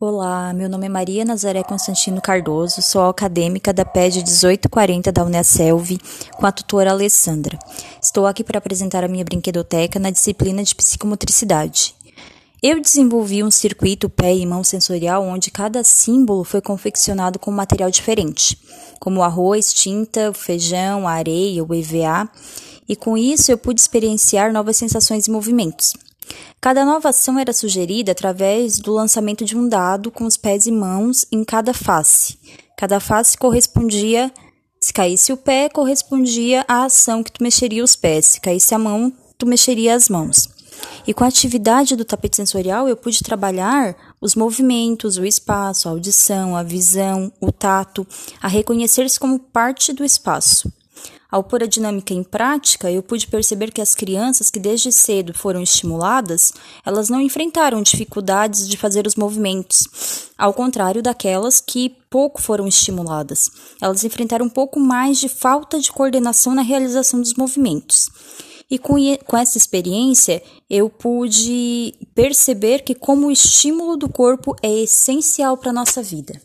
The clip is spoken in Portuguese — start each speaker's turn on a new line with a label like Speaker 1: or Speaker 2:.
Speaker 1: Olá, meu nome é Maria Nazaré Constantino Cardoso, sou acadêmica da PED 1840 da Unicelv, com a tutora Alessandra. Estou aqui para apresentar a minha brinquedoteca na disciplina de psicomotricidade. Eu desenvolvi um circuito pé e mão sensorial onde cada símbolo foi confeccionado com um material diferente, como arroz, tinta, feijão, areia, o EVA, e com isso eu pude experienciar novas sensações e movimentos. Cada nova ação era sugerida através do lançamento de um dado com os pés e mãos em cada face. Cada face correspondia, se caísse o pé, correspondia à ação que tu mexeria os pés. Se caísse a mão, tu mexeria as mãos. E com a atividade do tapete sensorial, eu pude trabalhar os movimentos, o espaço, a audição, a visão, o tato, a reconhecer-se como parte do espaço. Ao pôr a dinâmica em prática, eu pude perceber que as crianças que desde cedo foram estimuladas, elas não enfrentaram dificuldades de fazer os movimentos, ao contrário daquelas que pouco foram estimuladas. Elas enfrentaram um pouco mais de falta de coordenação na realização dos movimentos. E com, com essa experiência, eu pude perceber que como o estímulo do corpo é essencial para a nossa vida.